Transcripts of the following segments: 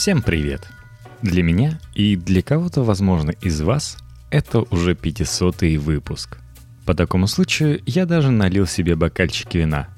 Всем привет! Для меня и для кого-то, возможно, из вас это уже 500 выпуск. По такому случаю я даже налил себе бокальчик вина.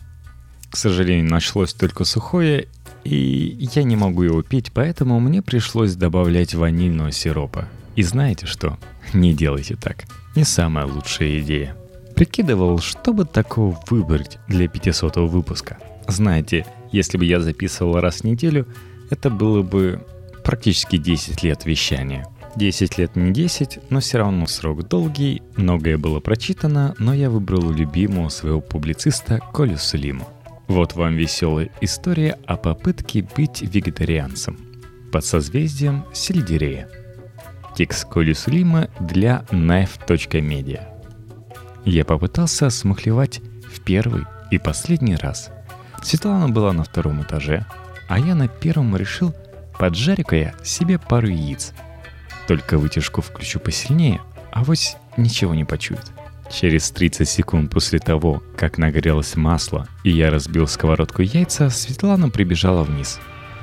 К сожалению, нашлось только сухое, и я не могу его пить, поэтому мне пришлось добавлять ванильного сиропа. И знаете что? Не делайте так. Не самая лучшая идея. Прикидывал, что бы такого выбрать для 500 выпуска. Знаете, если бы я записывал раз в неделю, это было бы практически 10 лет вещания. 10 лет не 10, но все равно срок долгий, многое было прочитано, но я выбрал любимого своего публициста Колю Сулиму. Вот вам веселая история о попытке быть вегетарианцем под созвездием Сельдерея. Текст Коли Сулима для knife.media. Я попытался смухлевать в первый и последний раз. Светлана была на втором этаже, а я на первом решил, поджарю-ка я себе пару яиц. Только вытяжку включу посильнее, а вось ничего не почует. Через 30 секунд после того, как нагрелось масло и я разбил сковородку яйца, Светлана прибежала вниз.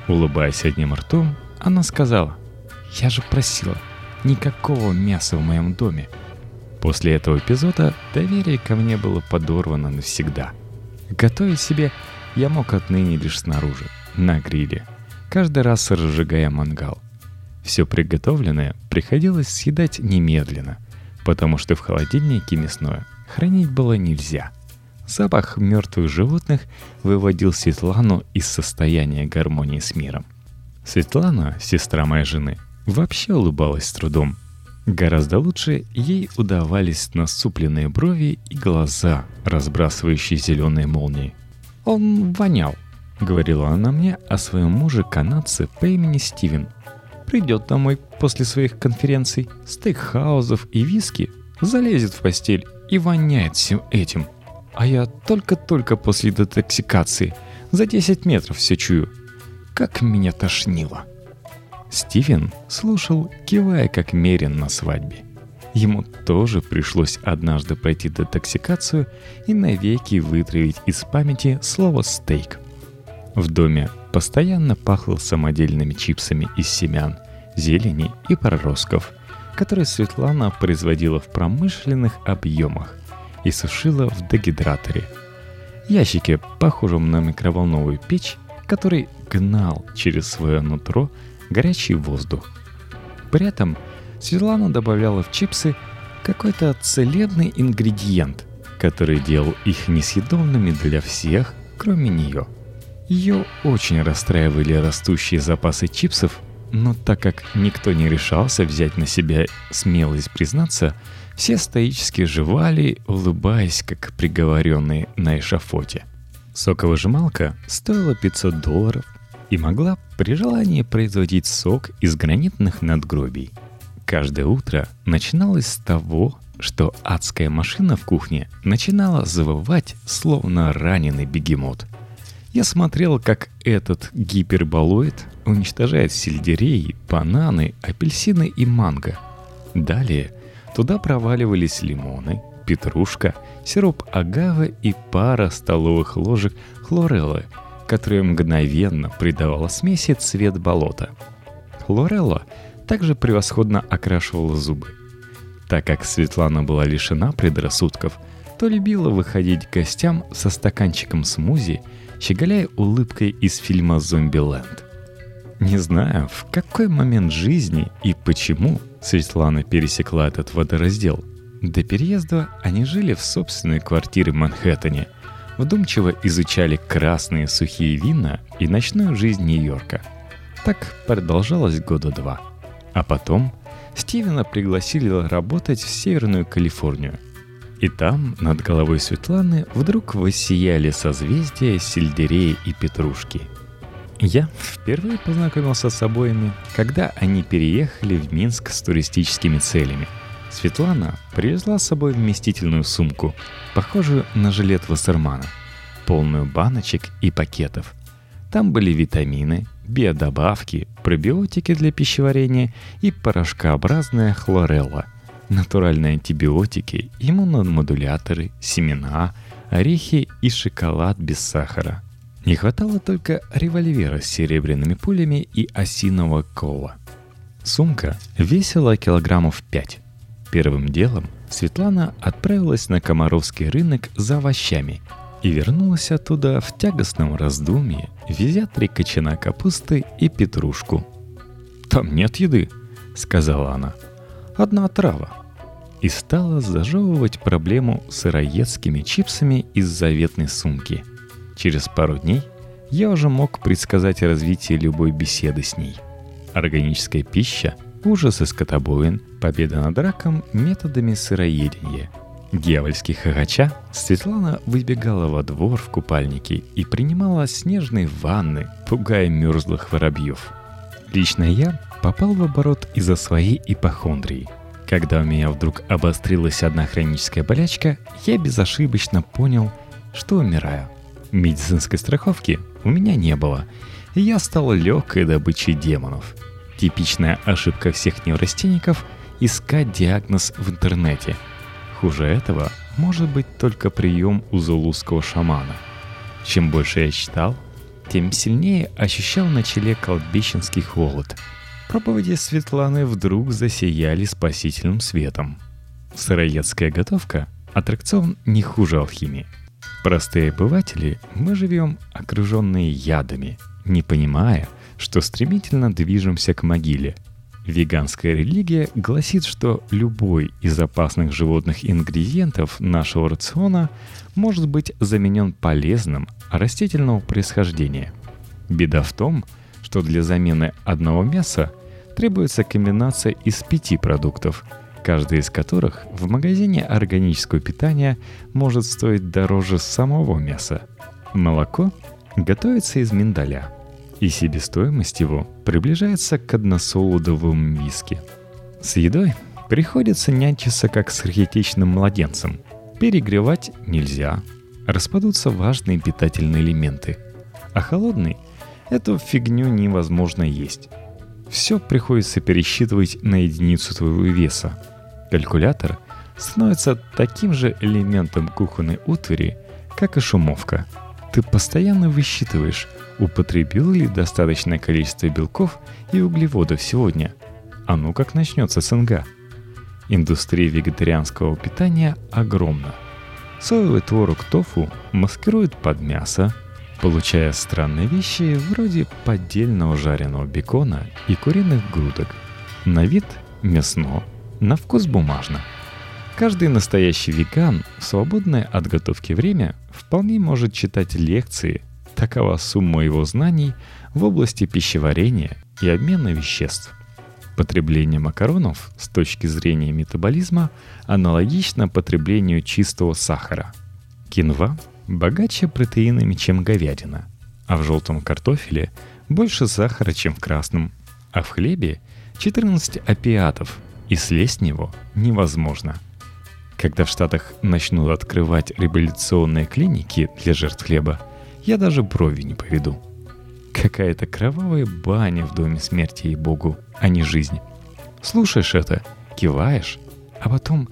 Улыбаясь одним ртом, она сказала, «Я же просила, никакого мяса в моем доме. После этого эпизода доверие ко мне было подорвано навсегда. Готовить себе я мог отныне лишь снаружи, на гриле, каждый раз разжигая мангал. Все приготовленное приходилось съедать немедленно, потому что в холодильнике мясное хранить было нельзя. Запах мертвых животных выводил Светлану из состояния гармонии с миром. Светлана, сестра моей жены, вообще улыбалась с трудом – Гораздо лучше ей удавались насупленные брови и глаза, разбрасывающие зеленые молнии. «Он вонял», — говорила она мне о своем муже-канадце по имени Стивен. «Придет домой после своих конференций, стейкхаузов и виски, залезет в постель и воняет всем этим. А я только-только после детоксикации за 10 метров все чую. Как меня тошнило!» Стивен слушал, кивая как мерен на свадьбе. Ему тоже пришлось однажды пройти детоксикацию и навеки вытравить из памяти слово «стейк». В доме постоянно пахло самодельными чипсами из семян, зелени и проростков, которые Светлана производила в промышленных объемах и сушила в дегидраторе. Ящике, похожем на микроволновую печь, который гнал через свое нутро горячий воздух. При этом Светлана добавляла в чипсы какой-то целебный ингредиент, который делал их несъедобными для всех, кроме нее. Ее очень расстраивали растущие запасы чипсов, но так как никто не решался взять на себя смелость признаться, все стоически жевали, улыбаясь, как приговоренные на эшафоте. Соковыжималка стоила 500 долларов, и могла при желании производить сок из гранитных надгробий. Каждое утро начиналось с того, что адская машина в кухне начинала завывать, словно раненый бегемот. Я смотрел, как этот гиперболоид уничтожает сельдерей, бананы, апельсины и манго. Далее туда проваливались лимоны, петрушка, сироп агавы и пара столовых ложек хлореллы – которая мгновенно придавала смеси цвет болота. Хлорелла также превосходно окрашивала зубы. Так как Светлана была лишена предрассудков, то любила выходить к гостям со стаканчиком смузи, щеголяя улыбкой из фильма «Зомбиленд». Не знаю, в какой момент жизни и почему Светлана пересекла этот водораздел. До переезда они жили в собственной квартире в Манхэттене – вдумчиво изучали красные сухие вина и ночную жизнь Нью-Йорка. Так продолжалось года два. А потом Стивена пригласили работать в Северную Калифорнию. И там, над головой Светланы, вдруг воссияли созвездия сельдерея и петрушки. Я впервые познакомился с обоими, когда они переехали в Минск с туристическими целями – Светлана привезла с собой вместительную сумку, похожую на жилет Вассермана, полную баночек и пакетов. Там были витамины, биодобавки, пробиотики для пищеварения и порошкообразная хлорелла, натуральные антибиотики, иммуномодуляторы, семена, орехи и шоколад без сахара. Не хватало только револьвера с серебряными пулями и осиного кола. Сумка весила килограммов пять. Первым делом Светлана отправилась на Комаровский рынок за овощами и вернулась оттуда в тягостном раздумье, везя три кочана капусты и петрушку. «Там нет еды», — сказала она. «Одна трава». И стала зажевывать проблему сыроедскими чипсами из заветной сумки. Через пару дней я уже мог предсказать развитие любой беседы с ней. Органическая пища, ужасы скотобоин, победа над раком методами сыроедения — Дьявольски хохоча, Светлана выбегала во двор в купальнике и принимала снежные ванны, пугая мерзлых воробьев. Лично я попал в оборот из-за своей ипохондрии. Когда у меня вдруг обострилась одна хроническая болячка, я безошибочно понял, что умираю. Медицинской страховки у меня не было, и я стал легкой добычей демонов. Типичная ошибка всех неврастенников – искать диагноз в интернете – Хуже этого может быть только прием у зулузского шамана. Чем больше я читал, тем сильнее ощущал на челе колбищенский холод. Проповеди Светланы вдруг засияли спасительным светом. Сыроедская готовка – аттракцион не хуже алхимии. Простые обыватели, мы живем окруженные ядами, не понимая, что стремительно движемся к могиле – Веганская религия гласит, что любой из опасных животных ингредиентов нашего рациона может быть заменен полезным растительного происхождения. Беда в том, что для замены одного мяса требуется комбинация из пяти продуктов, каждый из которых в магазине органического питания может стоить дороже самого мяса. Молоко готовится из миндаля – и себестоимость его приближается к односолодовым виски. С едой приходится нянчиться как с архетичным младенцем. Перегревать нельзя, распадутся важные питательные элементы. А холодный – эту фигню невозможно есть. Все приходится пересчитывать на единицу твоего веса. Калькулятор становится таким же элементом кухонной утвари, как и шумовка. Ты постоянно высчитываешь – употребил ли достаточное количество белков и углеводов сегодня. А ну как начнется СНГ. Индустрия вегетарианского питания огромна. Соевый творог тофу маскирует под мясо, получая странные вещи вроде поддельного жареного бекона и куриных грудок. На вид мясно, на вкус бумажно. Каждый настоящий веган в свободное от готовки время вполне может читать лекции Такова сумма его знаний в области пищеварения и обмена веществ. Потребление макаронов с точки зрения метаболизма аналогично потреблению чистого сахара. Кинва богаче протеинами, чем говядина, а в желтом картофеле больше сахара, чем в красном, а в хлебе 14 опиатов, и слезть с него невозможно. Когда в Штатах начнут открывать революционные клиники для жертв хлеба, я даже брови не поведу. Какая-то кровавая баня в доме смерти и богу, а не жизнь. Слушаешь это, киваешь, а потом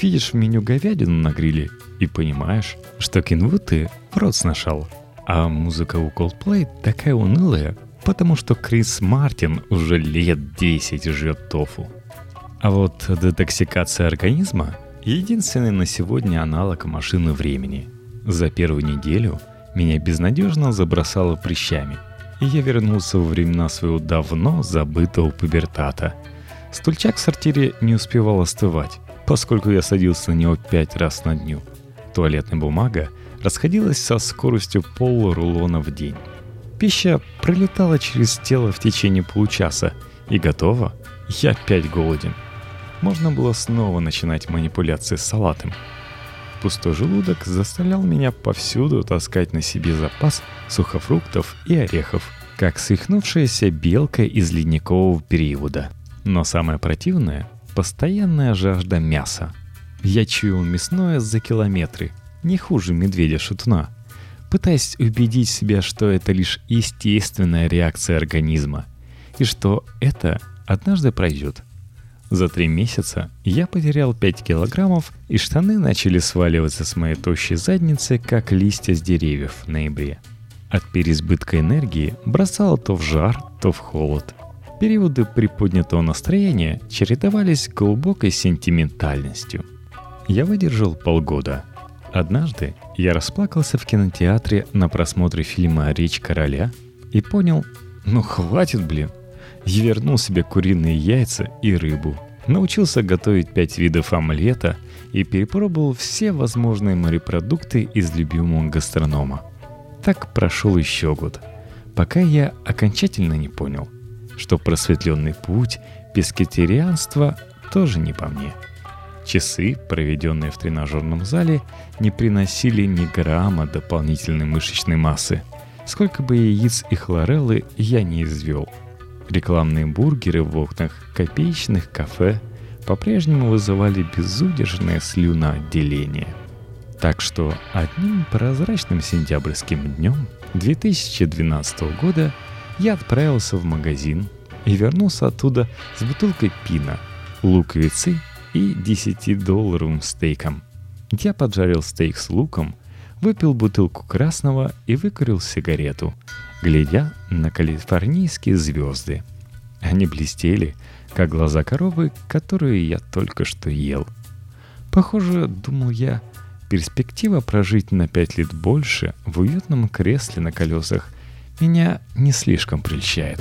видишь в меню говядину на гриле и понимаешь, что кинву ты в рот сношал. А музыка у Coldplay такая унылая, потому что Крис Мартин уже лет 10 жрет тофу. А вот детоксикация организма — единственный на сегодня аналог машины времени. За первую неделю меня безнадежно забросало прыщами, и я вернулся во времена своего давно забытого пубертата. Стульчак в сортире не успевал остывать, поскольку я садился на него пять раз на дню. Туалетная бумага расходилась со скоростью полурулона в день. Пища пролетала через тело в течение получаса, и готово, я опять голоден. Можно было снова начинать манипуляции с салатом – Пустой желудок заставлял меня повсюду таскать на себе запас сухофруктов и орехов, как свихнувшаяся белка из ледникового периода. Но самое противное – постоянная жажда мяса. Я чуял мясное за километры, не хуже медведя-шутуна, пытаясь убедить себя, что это лишь естественная реакция организма, и что это однажды пройдет – за три месяца я потерял 5 килограммов, и штаны начали сваливаться с моей тощей задницы, как листья с деревьев в ноябре. От переизбытка энергии бросало то в жар, то в холод. Периоды приподнятого настроения чередовались глубокой сентиментальностью. Я выдержал полгода. Однажды я расплакался в кинотеатре на просмотре фильма «Речь короля» и понял, ну хватит, блин. Я вернул себе куриные яйца и рыбу, научился готовить пять видов омлета и перепробовал все возможные морепродукты из любимого гастронома. Так прошел еще год, пока я окончательно не понял, что просветленный путь пескетарианства тоже не по мне. Часы, проведенные в тренажерном зале, не приносили ни грамма дополнительной мышечной массы. Сколько бы яиц и хлореллы я не извел. Рекламные бургеры в окнах копеечных кафе по-прежнему вызывали безудержное слюноотделение – так что одним прозрачным сентябрьским днем 2012 года я отправился в магазин и вернулся оттуда с бутылкой пина, луковицы и 10-долларовым стейком. Я поджарил стейк с луком, выпил бутылку красного и выкурил сигарету, глядя на калифорнийские звезды. Они блестели, как глаза коровы, которую я только что ел. Похоже, думал я, Перспектива прожить на пять лет больше в уютном кресле на колесах меня не слишком прельщает.